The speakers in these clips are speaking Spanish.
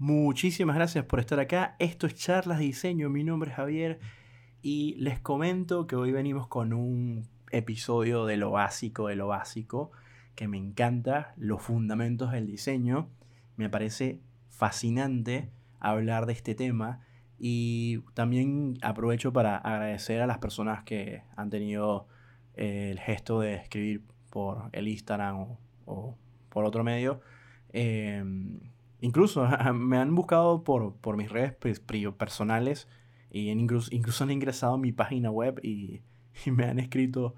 Muchísimas gracias por estar acá. Esto es Charlas de Diseño. Mi nombre es Javier y les comento que hoy venimos con un episodio de lo básico de lo básico que me encanta, los fundamentos del diseño. Me parece fascinante hablar de este tema y también aprovecho para agradecer a las personas que han tenido eh, el gesto de escribir por el Instagram o, por otro medio. Em, incluso me han buscado por, por mis redes personales y incluso, incluso han ingresado a mi página web y, me han escrito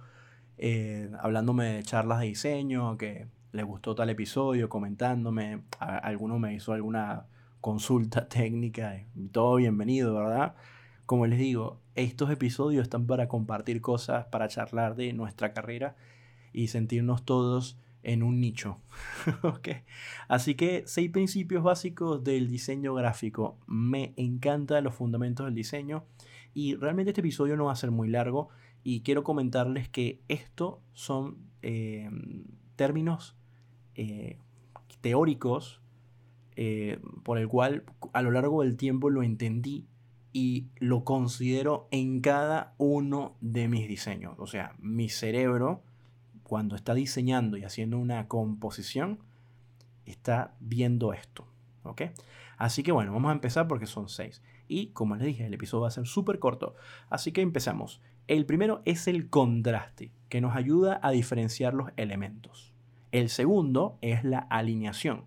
eh, hablándome de charlas de diseño, que les gustó tal episodio, comentándome. alguno me hizo alguna consulta técnica y todo bienvenido, ¿verdad? Como les digo, estos episodios están para compartir cosas, para charlar de nuestra carrera y sentirnos todos en un nicho. Así que seis principios básicos del diseño gráfico. Me encantan los fundamentos del diseño y realmente este episodio no va a ser muy largo y quiero comentarles que esto son eh, términos eh, teóricos eh, por el cual a lo largo del tiempo lo entendí y lo considero en cada uno de mis diseños. O sea, mi cerebro cuando está diseñando y haciendo una composición, está viendo esto. Así que bueno, vamos a empezar porque son seis. Y como les dije, el episodio va a ser súper corto. Así que empezamos. El primero es el contraste, que nos ayuda a diferenciar los elementos. El segundo es la alineación,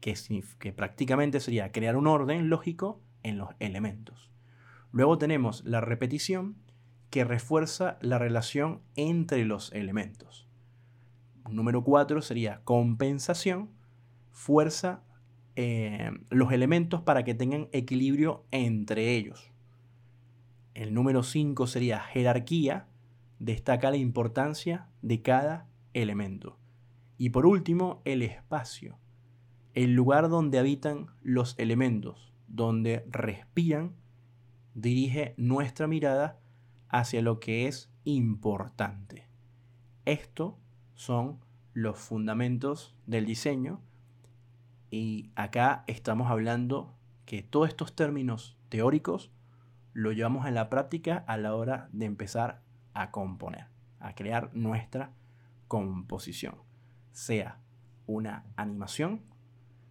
que prácticamente sería crear un orden lógico en los elementos. Luego tenemos la repetición, que refuerza la relación entre los elementos. Número 4 sería compensación, fuerza eh, los elementos para que tengan equilibrio entre ellos. El número 5 sería jerarquía, destaca la importancia de cada elemento. Y por último, el espacio, el lugar donde habitan los elementos, donde respiran, dirige nuestra mirada hacia lo que es importante. Esto son los fundamentos del diseño y acá estamos hablando que todos estos términos teóricos lo llevamos en la práctica a la hora de empezar a componer, a crear nuestra composición, sea una animación,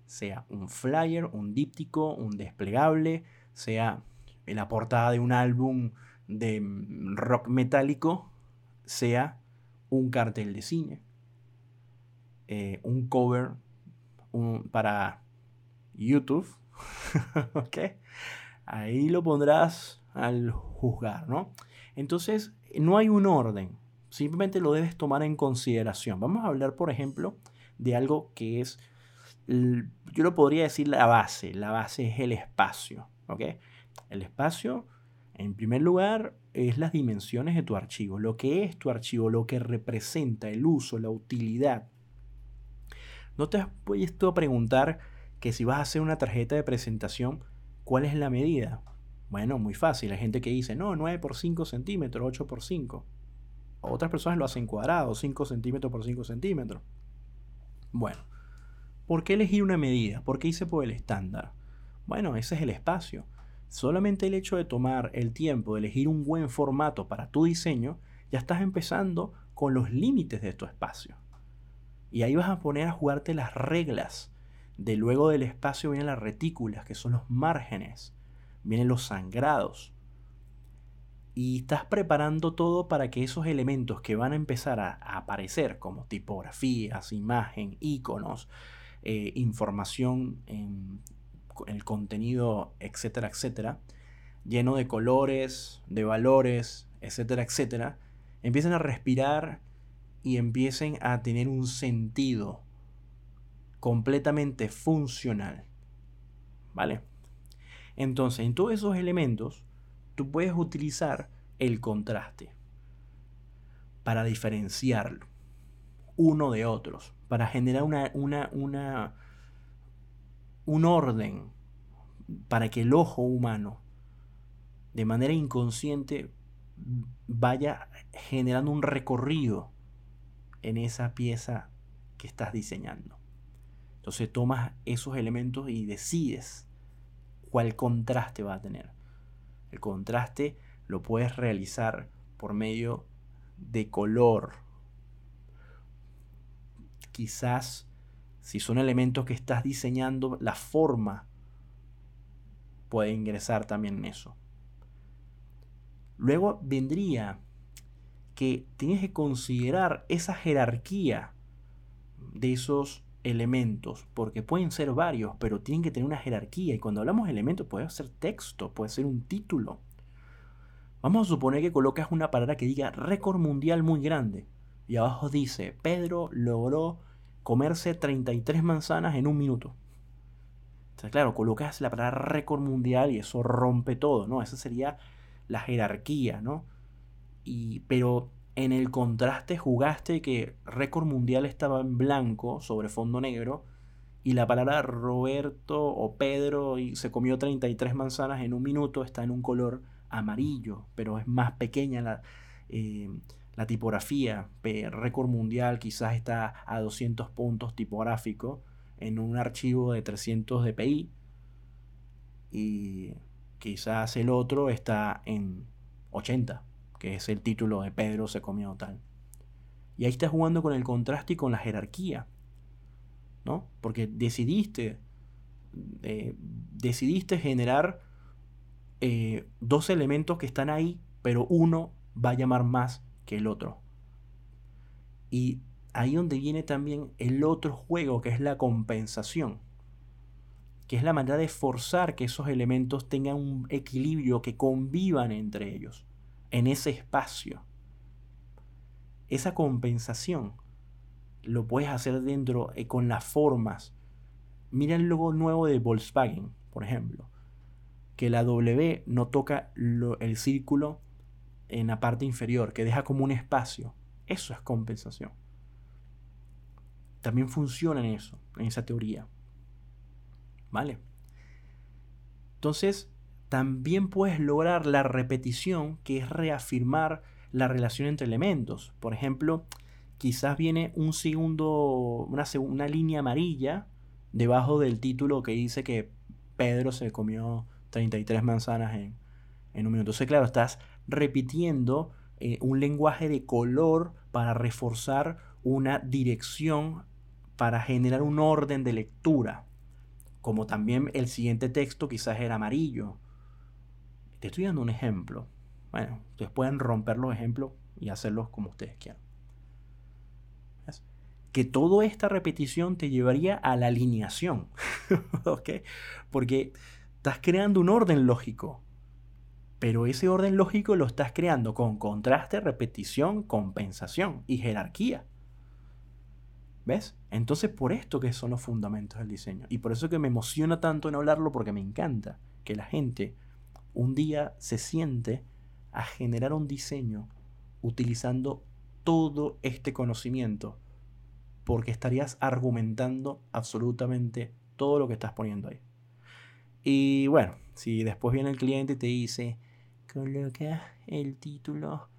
sea un flyer, un díptico, un desplegable, sea la portada de un álbum de rock metálico sea un cartel de cine, eh, un cover para YouTube. Ahí lo pondrás al juzgar, ¿no? Entonces, no hay un orden, simplemente lo debes tomar en consideración. Vamos a hablar, por ejemplo, de algo que es, yo lo podría decir la base, la base es el espacio. El espacio en primer lugar, es las dimensiones de tu archivo, lo que es tu archivo, lo que representa el uso, la utilidad. No te has puesto a preguntar que si vas a hacer una tarjeta de presentación, ¿cuál es la medida? Bueno, muy fácil. Hay gente que dice, no, 9 por 5 centímetros, 8 por 5. Otras personas lo hacen cuadrado, 5 centímetros por 5 centímetros. Bueno, ¿por qué elegir una medida? ¿Por qué hice por el estándar? Bueno, ese es el espacio. Solamente el hecho de tomar el tiempo de elegir un buen formato para tu diseño, ya estás empezando con los límites de tu espacio. Y ahí vas a poner a jugarte las reglas. De luego del espacio vienen las retículas, que son los márgenes. Vienen los sangrados. Y estás preparando todo para que esos elementos que van a empezar a, aparecer, como tipografías, imagen, iconos, eh, información el contenido, etcétera, etcétera, lleno de colores, de valores, etcétera, etcétera, empiecen a respirar y empiecen a tener un sentido completamente funcional. ¿Vale? Entonces, en todos esos elementos, tú puedes utilizar el contraste para diferenciarlo uno de otros, para generar una, una, una un orden para que el ojo humano, de manera inconsciente, vaya generando un recorrido en esa pieza que estás diseñando. Entonces tomas esos elementos y decides cuál contraste va a tener. El contraste lo puedes realizar por medio de color. Quizás si son elementos que estás diseñando, la forma puede ingresar también en eso. Luego vendría que tienes que considerar esa jerarquía de esos elementos, porque pueden ser varios, pero tienen que tener una jerarquía. Y cuando hablamos de elementos, puede ser texto, puede ser un título. Vamos a suponer que colocas una palabra que diga récord mundial muy grande. Y abajo dice, Pedro logró comerse 33 manzanas en un minuto. Entonces, claro, colocas la palabra récord mundial y eso rompe todo, ¿no? Esa sería la jerarquía, ¿no? Y, pero en el contraste jugaste que récord mundial estaba en blanco sobre fondo negro y la palabra Roberto o Pedro y se comió 33 manzanas en un minuto está en un color amarillo, pero es más pequeña la, eh, la tipografía. Récord mundial quizás está a 200 puntos tipográfico en un archivo de 300 dpi y quizás el otro está en 80, que es el título de Pedro se comió tal. Y ahí estás jugando con el contraste y con la jerarquía, ¿no? Porque decidiste, eh, decidiste generar eh, dos elementos que están ahí, pero uno va a llamar más que el otro. Y ahí donde viene también el otro juego, que es la compensación, que es la manera de forzar que esos elementos tengan un equilibrio, que convivan entre ellos, en ese espacio. Esa compensación lo puedes hacer dentro eh, con las formas. Mira el logo nuevo de Volkswagen, por ejemplo, que la W no toca el círculo en la parte inferior, que deja como un espacio. Eso es compensación. También funciona en eso, en esa teoría. ¿Vale? Entonces, también puedes lograr la repetición, que es reafirmar la relación entre elementos. Por ejemplo, quizás viene un segundo, una, una línea amarilla debajo del título que dice que Pedro se comió 33 manzanas en, en un minuto. Entonces, claro, estás repitiendo eh, un lenguaje de color para reforzar una dirección, para generar un orden de lectura. Como también el siguiente texto quizás era amarillo. Te estoy dando un ejemplo. Bueno, ustedes pueden romper los ejemplos y hacerlos como ustedes quieran. Que toda esta repetición te llevaría a la alineación. Porque estás creando un orden lógico. Pero ese orden lógico lo estás creando con contraste, repetición, compensación y jerarquía. ¿Ves? Entonces por esto que son los fundamentos del diseño. Y por eso que me emociona tanto en hablarlo porque me encanta que la gente un día se siente a generar un diseño utilizando todo este conocimiento. Porque estarías argumentando absolutamente todo lo que estás poniendo ahí. Y bueno, si después viene el cliente y te dice, coloca el título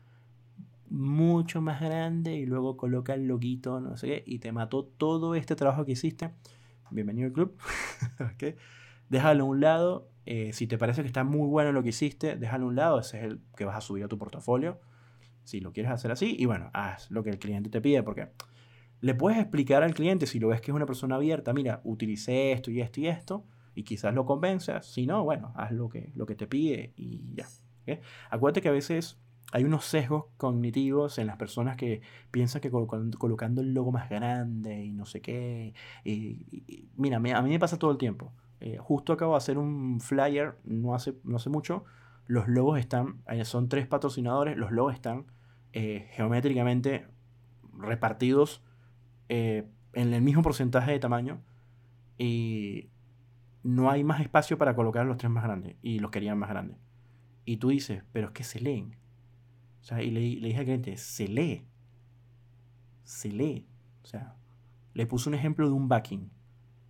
mucho más grande y luego coloca el loguito, no sé qué, y te mató todo este trabajo que hiciste. Bienvenido al club. Déjalo a un lado. Eh, si te parece que está muy bueno lo que hiciste, déjalo a un lado. Ese es el que vas a subir a tu portafolio. Si lo quieres hacer así, y bueno, haz lo que el cliente te pide, porque le puedes explicar al cliente, si lo ves que es una persona abierta, mira, utilicé esto y esto y esto, y quizás lo convenzas. Si no, bueno, haz lo que, lo que te pide y ya. Acuérdate que a veces hay unos sesgos cognitivos en las personas que piensan que colocando, el logo más grande y no sé qué. Y, mira, a mí me pasa todo el tiempo. Eh, justo acabo de hacer un flyer no hace, no mucho. Los logos están, eh, son tres patrocinadores, los logos están eh, geométricamente repartidos en el mismo porcentaje de tamaño. Y no hay más espacio para colocar los tres más grandes. Y los querían más grandes. Y tú dices, pero es que se leen. O sea, y le, le dije al cliente, se lee. Se lee. O sea, le puse un ejemplo de un backing,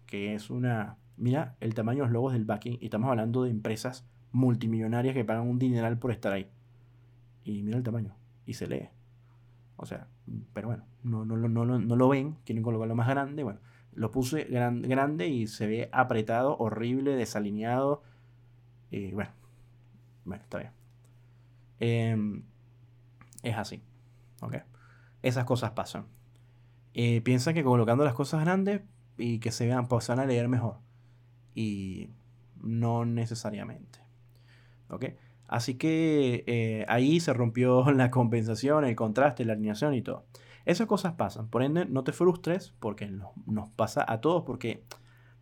que es una... Mira el tamaño de los logos del backing, y estamos hablando de empresas multimillonarias que pagan un dineral por estar ahí. Y mira el tamaño, y se lee. O sea, pero bueno, no, no, no, no, lo ven, quieren colocarlo más grande, bueno. Lo puse grande y se ve apretado, horrible, desalineado. Y bueno, bueno, está bien. Em, es así. ¿Ok? Esas cosas pasan. Eh, piensa que colocando las cosas grandes y que se vean, pues van a leer mejor. Y no necesariamente. ¿Ok? Así que eh, ahí se rompió la compensación, el contraste, la alineación y todo. Esas cosas pasan. Por ende, no te frustres porque nos pasa a todos. Porque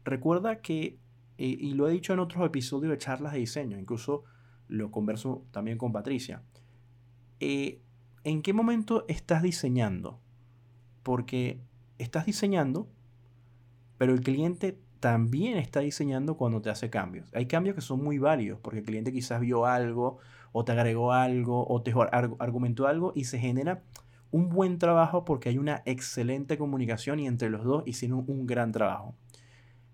recuerda que, eh, y lo he dicho en otros episodios de charlas de diseño, incluso lo converso también con Patricia. Eh, ¿En qué momento estás diseñando? Porque estás diseñando, pero el cliente también está diseñando cuando te hace cambios. Hay cambios que son muy válidos porque el cliente quizás vio algo o te agregó algo o te argumentó algo y se genera un buen trabajo porque hay una excelente comunicación y entre los dos hicieron un gran trabajo.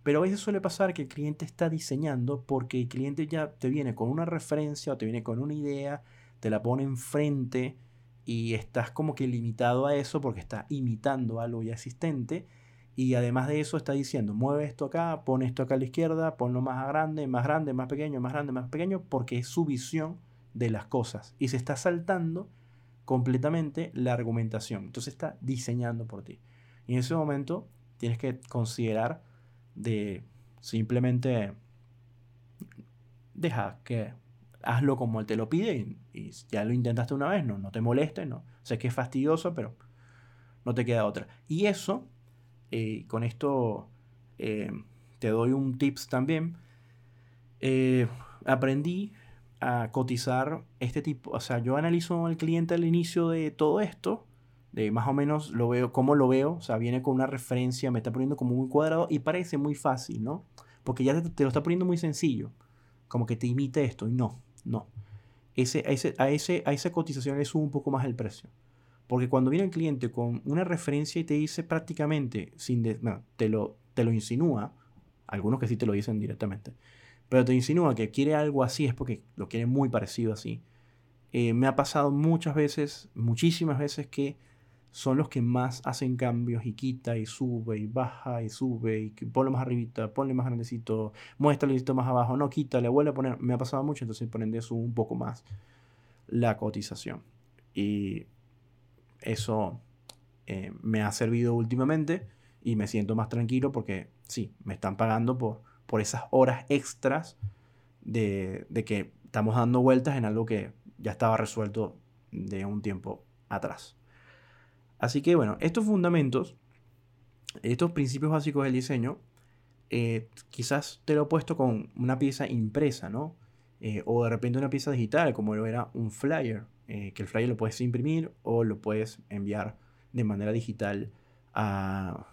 Pero a veces suele pasar que el cliente está diseñando porque el cliente ya te viene con una referencia o te viene con una idea, te la pone enfrente y estás como que limitado a eso porque está imitando algo ya existente y además de eso está diciendo, mueve esto acá, pon esto acá a la izquierda, ponlo más grande, más grande, más pequeño, más grande, más pequeño, porque es su visión de las cosas y se está saltando completamente la argumentación. Entonces está diseñando por ti. Y en ese momento tienes que considerar de simplemente deja que hazlo como él te lo pide y, ya lo intentaste una vez, no, no te moleste, no. Sé que es fastidioso, pero no te queda otra. Y eso, eh, con esto eh, te doy un tips también. Eh, aprendí a cotizar este tipo, o sea, yo analizo al cliente al inicio de todo esto, de más o menos lo veo, cómo lo veo, o sea, viene con una referencia, me está poniendo como muy cuadrado y parece muy fácil, ¿no? Porque ya te, lo está poniendo muy sencillo, como que te imite esto y no, no. Ese, a, ese, a, ese, a esa cotización le sube un poco más el precio. Porque cuando viene el cliente con una referencia y te dice prácticamente, sin te, lo, te lo insinúa, algunos que sí te lo dicen directamente, pero te insinúa que quiere algo así es porque lo quiere muy parecido así. Eh, me ha pasado muchas veces, muchísimas veces que son los que más hacen cambios y quita y sube y baja y sube y ponlo más arribita, ponle más grandecito, muéstrale más abajo, no quita, le vuelve a poner. Me ha pasado mucho, entonces ponen de eso un poco más la cotización. Y eso eh, me ha servido últimamente y me siento más tranquilo porque sí, me están pagando por por esas horas extras de, que estamos dando vueltas en algo que ya estaba resuelto de un tiempo atrás. Así que bueno, estos fundamentos, estos principios básicos del diseño, eh, quizás te lo he puesto con una pieza impresa, ¿no? Eh, o de repente una pieza digital, como lo era un flyer, eh, que el flyer lo puedes imprimir o lo puedes enviar de manera digital a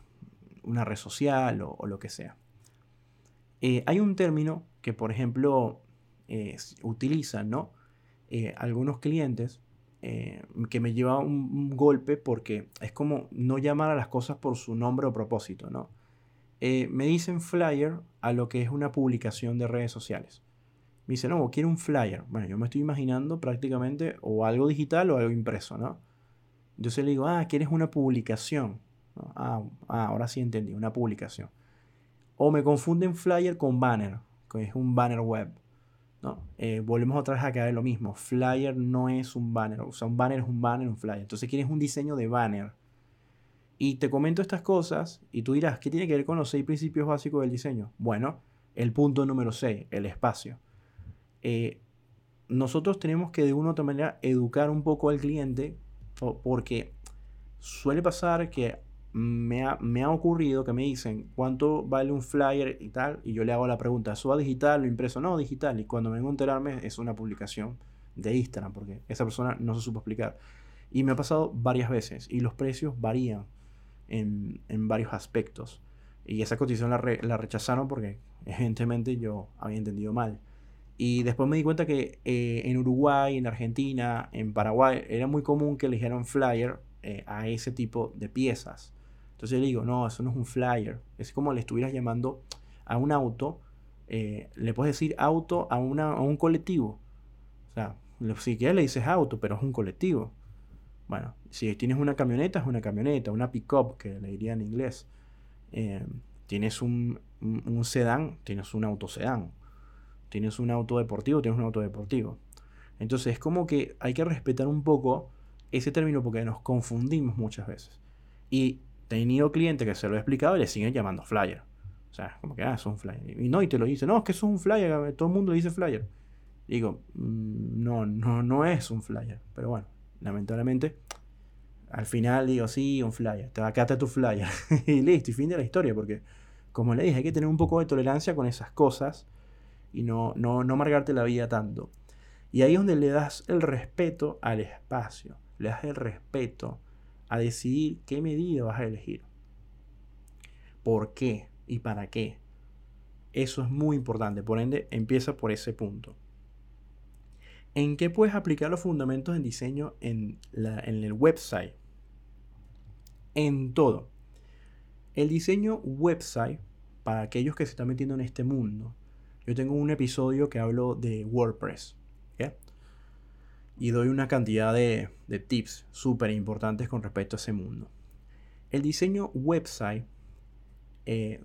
una red social o lo que sea. Hay un término que, por ejemplo, utilizan ¿no? Algunos clientes que me lleva un, golpe porque es como no llamar a las cosas por su nombre o propósito. ¿no? me dicen flyer a lo que es una publicación de redes sociales. Me dicen, no, quiero un flyer. Bueno, yo me estoy imaginando prácticamente o algo digital o algo impreso, ¿no? Entonces le digo, ah, quieres una publicación. Ah, ah, ahora sí entendí, una publicación. O me confunden flyer con banner, que es un banner web. Eh, volvemos otra vez a caer lo mismo. Flyer no es un banner. O sea, un banner es un banner, un flyer. Entonces quieres un diseño de banner. Y te comento estas cosas y tú dirás, ¿qué tiene que ver con los seis principios básicos del diseño? Bueno, el punto número 6, el espacio. Eh, nosotros tenemos que de una u otra manera educar un poco al cliente porque suele pasar que me ha, ocurrido que me dicen cuánto vale un flyer y tal, y yo le hago la pregunta, ¿eso va digital o impreso? No, digital. Y cuando vengo a enterarme es una publicación de Instagram, porque esa persona no se supo explicar. Y me ha pasado varias veces, y los precios varían en, varios aspectos. Y esa cotización la, rechazaron porque evidentemente yo había entendido mal. Y después me di cuenta que eh, en Uruguay, en Argentina, en Paraguay, era muy común que eligieran flyer eh, a ese tipo de piezas. Entonces le digo, no, eso no es un flyer. Es como le estuvieras llamando a un auto. Eh, le puedes decir auto a, una, a un colectivo. O sea, si quieres le dices auto, pero es un colectivo. Bueno, si tienes una camioneta, es una camioneta, una pick-up, que le diría en inglés. Eh, tienes un, un, sedán, tienes un auto sedán. Tienes un auto deportivo, tienes un auto deportivo. Entonces es como que hay que respetar un poco ese término porque nos confundimos muchas veces. Y tenido clientes que se lo he explicado y le siguen llamando flyer. O sea, como que, ah, es un flyer. Y no, y te lo dice, no, es que es un flyer, todo el mundo dice flyer. digo, mm, no, no, no es un flyer. Pero bueno, lamentablemente, al final digo, sí, un flyer. Te va a quedarte tu flyer. y listo, y fin de la historia, porque, como le dije, hay que tener un poco de tolerancia con esas cosas y no, no, no amargarte la vida tanto. Y ahí es donde le das el respeto al espacio, le das el respeto a decidir qué medida vas a elegir. ¿Por qué? ¿Y para qué? Eso es muy importante, por ende empieza por ese punto. ¿En qué puedes aplicar los fundamentos en diseño en, en el website? En todo. El diseño website, para aquellos que se están metiendo en este mundo, yo tengo un episodio que hablo de WordPress y doy una cantidad de, tips súper importantes con respecto a ese mundo. El diseño website eh,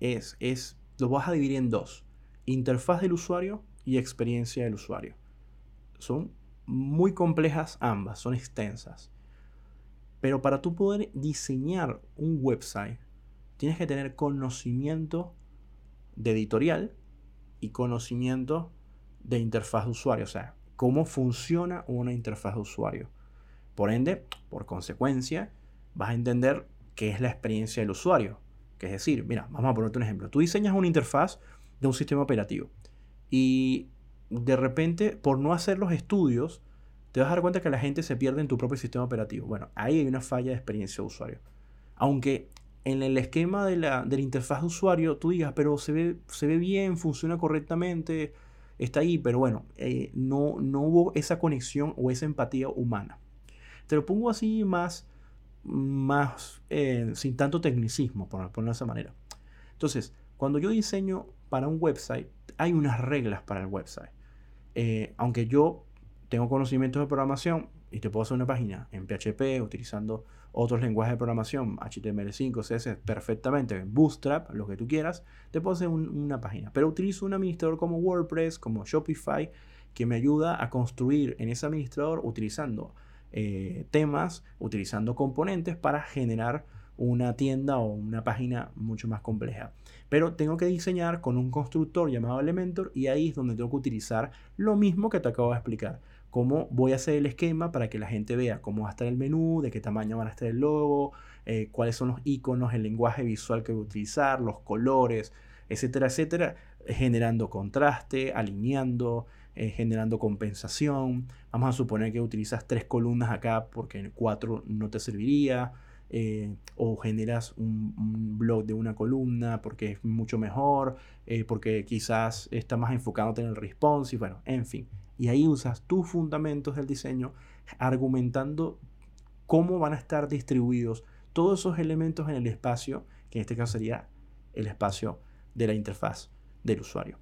es, es, lo vas a dividir en dos, interfaz del usuario y experiencia del usuario. Son muy complejas ambas, son extensas. Pero para tú poder diseñar un website, tienes que tener conocimiento de editorial y conocimiento de interfaz de usuario. O sea, cómo funciona una interfaz de usuario. Por ende, por consecuencia, vas a entender qué es la experiencia del usuario. Que es decir, mira, vamos a ponerte un ejemplo. Tú diseñas una interfaz de un sistema operativo y de repente, por no hacer los estudios, te vas a dar cuenta que la gente se pierde en tu propio sistema operativo. Bueno, ahí hay una falla de experiencia de usuario. Aunque en el esquema de la, de interfaz de usuario tú digas, pero se ve, se ve bien, funciona correctamente, está ahí, pero bueno, eh, no, no hubo esa conexión o esa empatía humana. Te lo pongo así más, más eh, sin tanto tecnicismo, por ponerlo de esa manera. Entonces, cuando yo diseño para un website, hay unas reglas para el website. Eh, aunque yo tengo conocimientos de programación y te puedo hacer una página en PHP utilizando otros lenguajes de programación, HTML5, CSS, perfectamente, Bootstrap, lo que tú quieras, te puedo hacer una página. Pero utilizo un administrador como WordPress, como Shopify, que me ayuda a construir en ese administrador utilizando eh, temas, utilizando componentes para generar una tienda o una página mucho más compleja. Pero tengo que diseñar con un constructor llamado Elementor y ahí es donde tengo que utilizar lo mismo que te acabo de explicar cómo voy a hacer el esquema para que la gente vea cómo va a estar el menú, de qué tamaño van a estar el logo, eh, cuáles son los iconos, el lenguaje visual que voy a utilizar, los colores, etcétera, etcétera, generando contraste, alineando, eh, generando compensación. Vamos a suponer que utilizas tres columnas acá porque cuatro no te serviría. Eh, o generas un, blog de una columna porque es mucho mejor, porque quizás está más enfocándote en el response y bueno, en fin, y ahí usas tus fundamentos del diseño argumentando cómo van a estar distribuidos todos esos elementos en el espacio, que en este caso sería el espacio de la interfaz del usuario.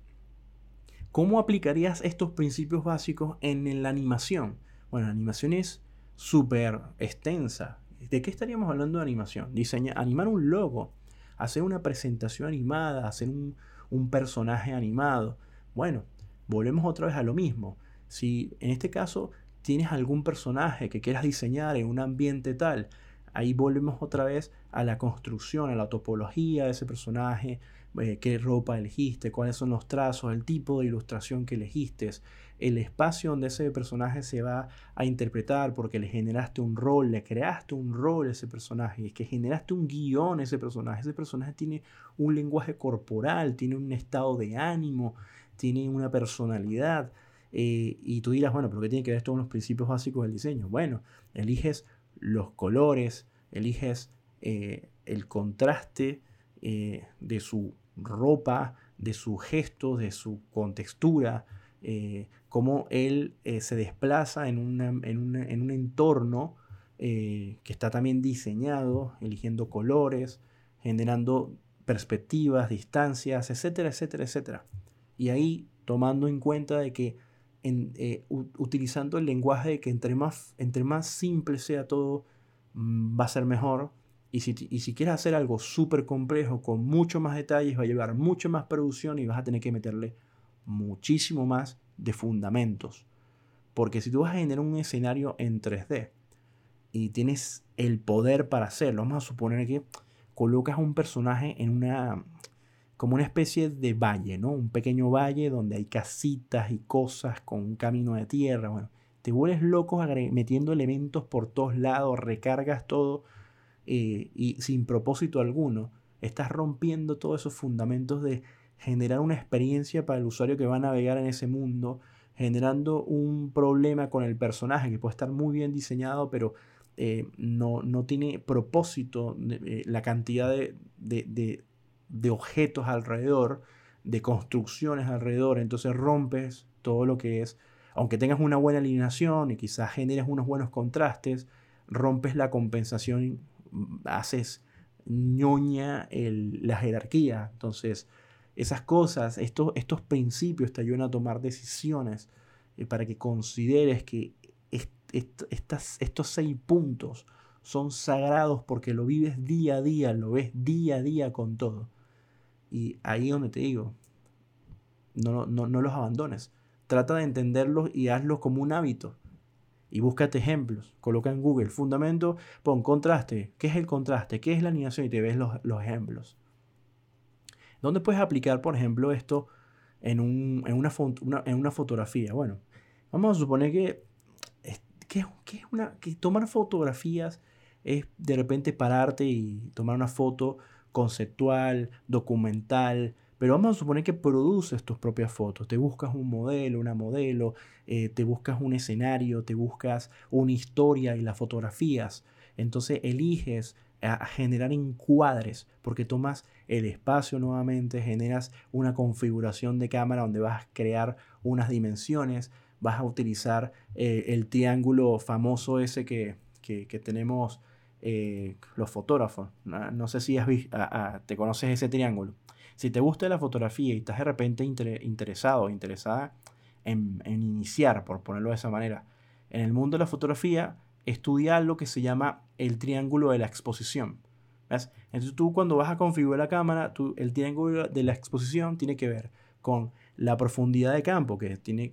¿Cómo aplicarías estos principios básicos en la animación? Bueno, la animación es súper extensa. ¿De qué estaríamos hablando de animación? Diseñar, animar un logo, hacer una presentación animada, hacer un, un personaje animado. Bueno, volvemos otra vez a lo mismo. Si en este caso tienes algún personaje que quieras diseñar en un ambiente tal, ahí volvemos otra vez a la construcción, a la topología de ese personaje, eh, qué ropa elegiste, cuáles son los trazos, el tipo de ilustración que elegiste, el espacio donde ese personaje se va a interpretar porque le generaste un rol, le creaste un rol a ese personaje, es que generaste un guion a ese personaje, ese personaje tiene un lenguaje corporal, tiene un estado de ánimo, tiene una personalidad, eh, y tú dirás, bueno, pero ¿qué tiene que ver esto con los principios básicos del diseño? Bueno, eliges los colores, eliges eh, el contraste eh, de su ropa, de sus gestos, de su contextura, cómo él se desplaza en, en, un entorno que está también diseñado, eligiendo colores, generando perspectivas, distancias, etcétera, etcétera, etcétera. Y ahí tomando en cuenta de que eh, utilizando el lenguaje de que entre más, entre más simple sea todo, mm, va a ser mejor Y si, y si quieres hacer algo súper complejo, con mucho más detalles, va a llevar mucho más producción y vas a tener que meterle muchísimo más de fundamentos. Porque si tú vas a generar un escenario en 3D y tienes el poder para hacerlo, vamos a suponer que colocas un personaje en una como una especie de valle, ¿no? Un pequeño valle donde hay casitas y cosas con un camino de tierra, bueno, te vuelves loco metiendo elementos por todos lados, recargas todo eh, y sin propósito alguno, estás rompiendo todos esos fundamentos de generar una experiencia para el usuario que va a navegar en ese mundo, generando un problema con el personaje que puede estar muy bien diseñado, pero eh, no, no, tiene propósito eh, la cantidad de, de, de, objetos alrededor, de construcciones alrededor, entonces rompes todo lo que es, aunque tengas una buena alineación y quizás generes unos buenos contrastes, rompes la compensación, haces ñoña la jerarquía, entonces esas cosas, estos, estos principios te ayudan a tomar decisiones eh, para que consideres que estas, estos seis puntos son sagrados porque lo vives día a día, lo ves día a día con todo. Y ahí donde te digo, no, no, no los abandones. Trata de entenderlos y hazlos como un hábito. Y búscate ejemplos. Coloca en Google fundamento, pon contraste. ¿Qué es el contraste? ¿Qué es la animación? Y te ves los, los ejemplos. ¿Dónde puedes aplicar, por ejemplo, esto en, un, en, una, en una fotografía? Bueno, vamos a suponer que, que, una, que tomar fotografías es de repente pararte y tomar una foto conceptual, documental, pero vamos a suponer que produces tus propias fotos, te buscas un modelo, una modelo, eh, te buscas un escenario, te buscas una historia y las fotografías. Entonces eliges a generar encuadres, porque tomas el espacio nuevamente, generas una configuración de cámara donde vas a crear unas dimensiones, vas a utilizar eh, el triángulo famoso ese que, tenemos eh, los fotógrafos. No, sé si has visto, te conoces ese triángulo. Si te gusta la fotografía y estás de repente interesado, interesada en, en iniciar, por ponerlo de esa manera, en el mundo de la fotografía, estudiar lo que se llama el triángulo de la exposición. Entonces tú cuando vas a configurar la cámara, el triángulo de la exposición tiene que ver con la profundidad de campo, que tiene,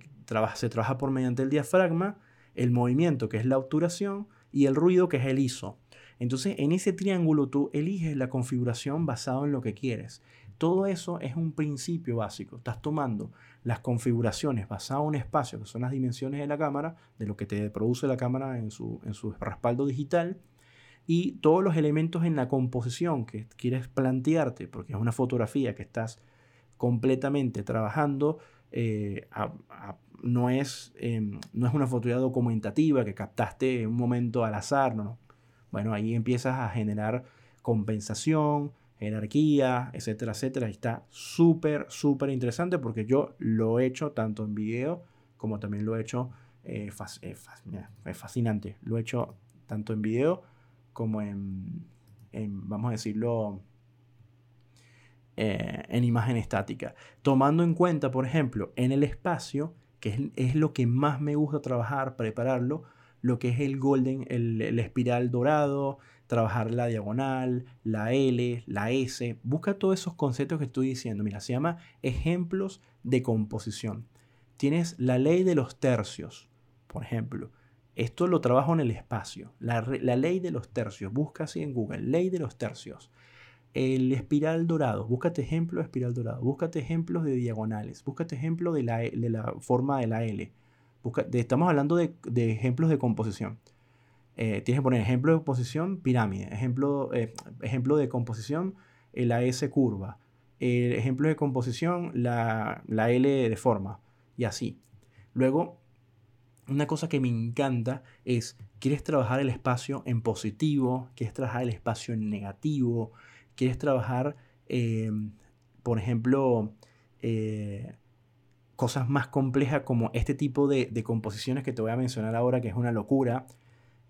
se trabaja por mediante el diafragma, el movimiento, que es la obturación, y el ruido, que es el ISO. Entonces en ese triángulo tú eliges la configuración basado en lo que quieres. Todo eso es un principio básico. Estás tomando las configuraciones basadas en un espacio, que son las dimensiones de la cámara, de lo que te produce la cámara en su, respaldo digital, y todos los elementos en la composición que quieres plantearte, porque es una fotografía que estás completamente trabajando, eh, no, es, em, no es una fotografía documentativa que captaste en un momento al azar, no, no. Bueno, ahí empiezas a generar compensación, jerarquía, etcétera, etcétera. está súper, súper interesante porque yo lo he hecho tanto en video como también lo he hecho, eh, eh, es fascinante, lo he hecho tanto en video como en, vamos a decirlo, eh, en imagen estática. Tomando en cuenta, por ejemplo, en el espacio, que es, lo que más me gusta trabajar, prepararlo, lo que es el golden, el, el espiral dorado, trabajar la diagonal, la L, la S. Busca todos esos conceptos que estoy diciendo. Mira, se llama ejemplos de composición. Tienes la ley de los tercios, por ejemplo. Esto lo trabajo en el espacio. La, ley de los tercios. Busca así en Google. Ley de los tercios. El espiral dorado. Búscate ejemplos de espiral dorado. Búscate ejemplos de diagonales. Búscate ejemplos de la, de la forma de la L. estamos hablando de ejemplos de composición. Eh, tienes que poner ejemplo de composición, pirámide. Ejemplo, eh, ejemplo de composición, eh, la S curva. ejemplo de composición, la, la L de forma. Y así. Luego, una cosa que me encanta es, quieres trabajar el espacio en positivo, quieres trabajar el espacio en negativo, quieres trabajar, por ejemplo, cosas más complejas como este tipo de, composiciones que te voy a mencionar ahora, que es una locura,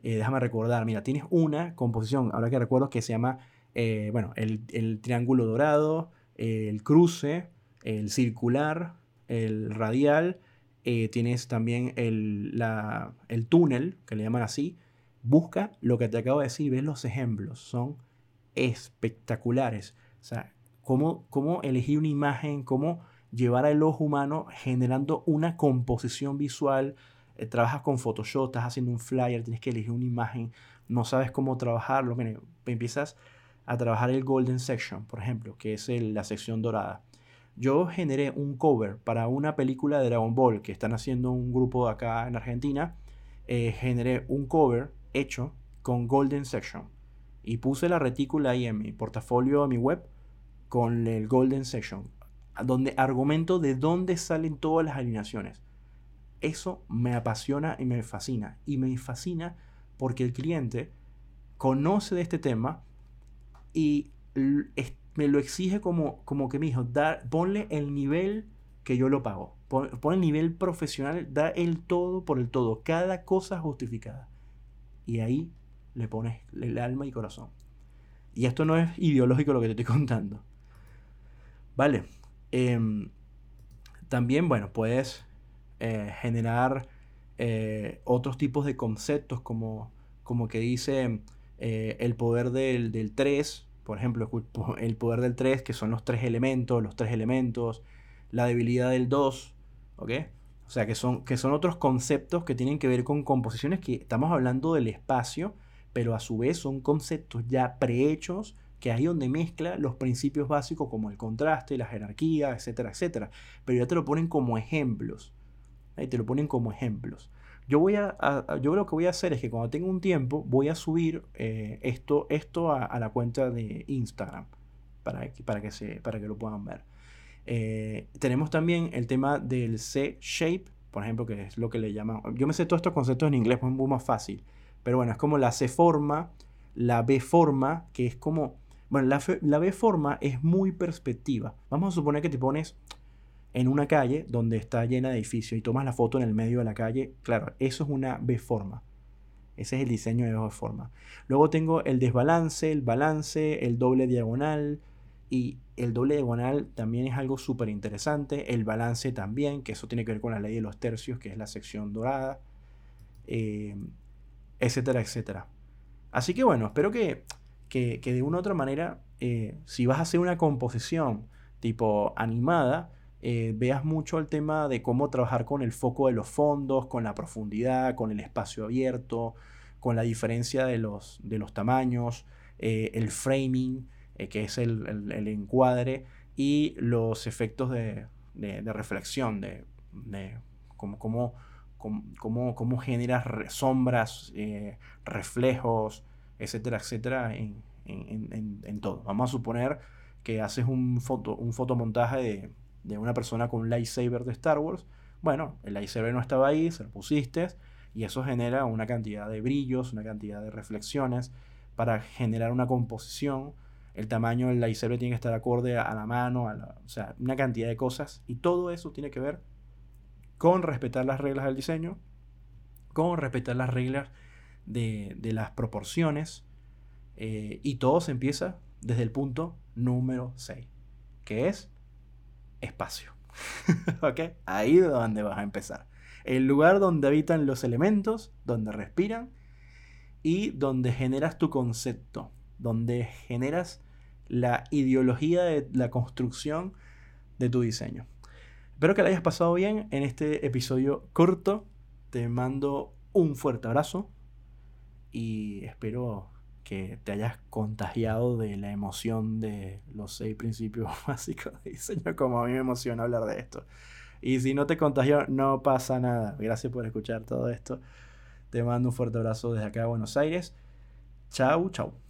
eh, déjame recordar, mira, tienes una composición, ahora que recuerdo, que se llama, eh, bueno, el, triángulo dorado, el cruce, el circular, el radial, eh, tienes también el, el túnel, que le llaman así. Busca lo que te acabo de decir, ves los ejemplos, son espectaculares. O sea, cómo, cómo elegir una imagen, cómo llevar al ojo humano generando una composición visual. Eh, trabajas con Photoshop, estás haciendo un flyer, tienes que elegir una imagen, no sabes cómo trabajarlo. empiezas a trabajar el Golden Section, por ejemplo, que es la sección dorada. Yo generé un cover para una película de Dragon Ball que están haciendo un grupo acá en Argentina. Eh, generé un cover hecho con Golden Section y puse la retícula ahí en mi portafolio, en mi web, con el Golden Section, donde argumento de dónde salen todas las alineaciones. Eso me apasiona y me fascina. Y me fascina porque el cliente conoce de este tema y me lo exige como, como que me dijo, ponle el nivel que yo lo pago. Pon, el nivel profesional, da el todo por el todo, cada cosa justificada. Y ahí le pones el alma y corazón. Y esto no es ideológico lo que te estoy contando. Vale. Em, también, bueno, puedes eh, generar eh, otros tipos de conceptos como, como que dice eh, el poder del, del 3, por ejemplo, el poder del 3, que son los tres elementos, los tres elementos, la debilidad del 2, ¿ok? O sea, que son, que son otros conceptos que tienen que ver con composiciones que estamos hablando del espacio, pero a su vez son conceptos ya prehechos, que ahí donde mezcla los principios básicos como el contraste, la jerarquía, etcétera, etcétera. Pero ya te lo ponen como ejemplos. Ahí te lo ponen como ejemplos. Yo, voy a, yo lo que voy a hacer es que cuando tenga un tiempo voy a subir eh, esto, esto a, la cuenta de Instagram para que, para que, se, para que lo puedan ver. Eh, tenemos también el tema del C-shape, por ejemplo, que es lo que le llaman. Yo me sé todos estos conceptos en inglés, es muy más fácil. Pero bueno, es como la C-forma, la B-forma, que es como. Bueno, la, la B-forma es muy perspectiva. Vamos a suponer que te pones en una calle donde está llena de edificios y tomas la foto en el medio de la calle, claro, eso es una B-forma. Ese es el diseño de B-forma. Luego tengo el desbalance, el balance, el doble diagonal. Y el doble diagonal también es algo súper interesante. El balance también, que eso tiene que ver con la ley de los tercios, que es la sección dorada. Eh, etcétera, etcétera. Así que bueno, espero que, que, de una u otra manera, eh, si vas a hacer una composición tipo animada, eh, veas mucho el tema de cómo trabajar con el foco de los fondos, con la profundidad, con el espacio abierto, con la diferencia de los, de los tamaños, eh, el framing, que es el, encuadre, y los efectos de, reflexión, de, cómo, cómo, cómo, generas sombras, reflejos, etcétera, etcétera, en, en, todo. Vamos a suponer que haces un, foto, un fotomontaje de de una persona con un lightsaber de Star Wars. Bueno, el lightsaber no estaba ahí, se lo pusiste y eso genera una cantidad de brillos, una cantidad de reflexiones para generar una composición. El tamaño del lightsaber tiene que estar acorde a la mano, o sea, una cantidad de cosas. Y todo eso tiene que ver con respetar las reglas del diseño, con respetar las reglas de, las proporciones. Eh, y todo se empieza desde el punto número 6, que es espacio. ¿Ok? Ahí es donde vas a empezar. El lugar donde habitan los elementos, donde respiran y donde generas tu concepto, donde generas la ideología de la construcción de tu diseño. Espero que la hayas pasado bien en este episodio corto. Te mando un fuerte abrazo y espero que te hayas contagiado de la emoción de los seis principios básicos de diseño, como a mí me emociona hablar de esto. Y si no te contagió, no pasa nada. Gracias por escuchar todo esto. Te mando un fuerte abrazo desde acá a Buenos Aires. Chau, chau.